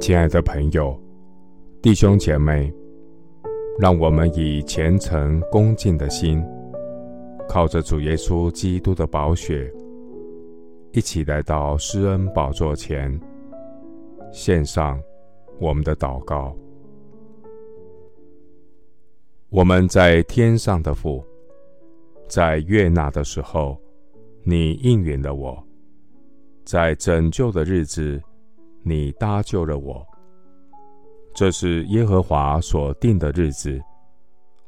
亲爱的朋友、弟兄姐妹，让我们以虔诚恭敬的心，靠着主耶稣基督的宝血，一起来到施恩宝座前，献上我们的祷告。我们在天上的父，在悦纳的时候，你应允了我，在拯救的日子。你搭救了我，这是耶和华所定的日子，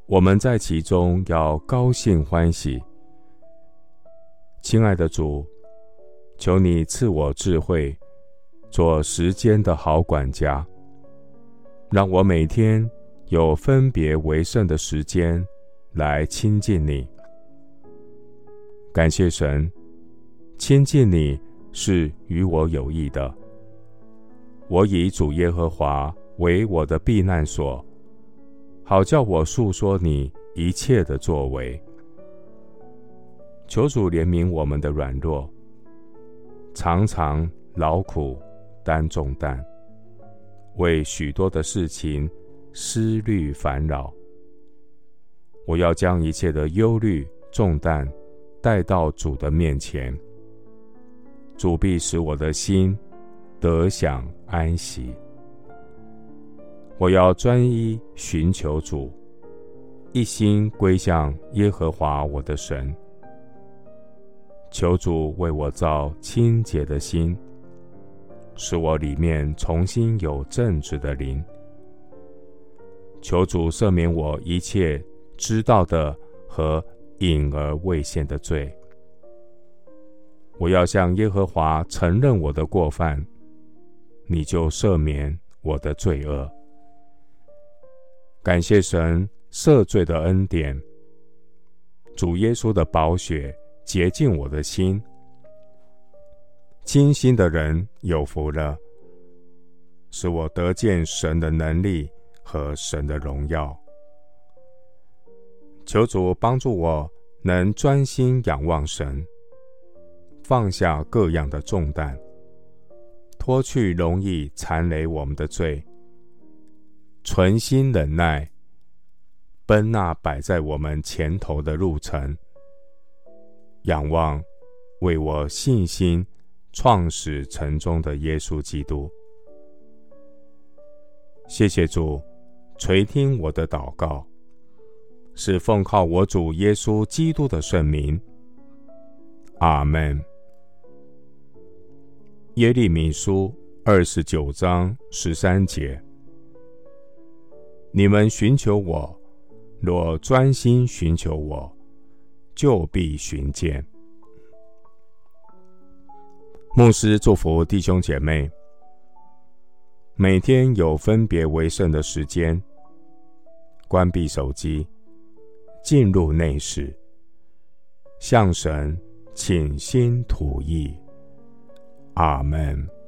我们在其中要高兴欢喜。亲爱的主，求你赐我智慧，做时间的好管家，让我每天有分别为圣的时间来亲近你。感谢神，亲近你是与我有益的。我以主耶和华为我的避难所，好叫我述说你一切的作为。求主怜悯我们的软弱，常常劳苦担重担，为许多的事情思虑烦扰。我要将一切的忧虑重担带到主的面前，主必使我的心得享安息。我要专一寻求主，一心归向耶和华我的神。求主为我造清洁的心，使我里面重新有正直的灵。求主赦免我一切知道的和隐而未现的罪。我要向耶和华承认我的过犯。你就赦免我的罪恶。感谢神赦罪的恩典，主耶稣的宝血洁净我的心。清心的人有福了，使我得见神的能力和神的荣耀。求主帮助我，能专心仰望神，放下各样的重担。脱去容易缠累我们的罪，存心忍耐，奔那摆在我们前头的路程，仰望为我信心创始成终的耶稣基督。谢谢主垂听我的祷告，是奉靠我主耶稣基督的圣名。阿门。耶利米书二十九章十三节：你们寻求我，若专心寻求我，就必寻见。牧师祝福弟兄姐妹，每天有分别为圣的时间，关闭手机，进入内室，向神倾心吐意。阿门。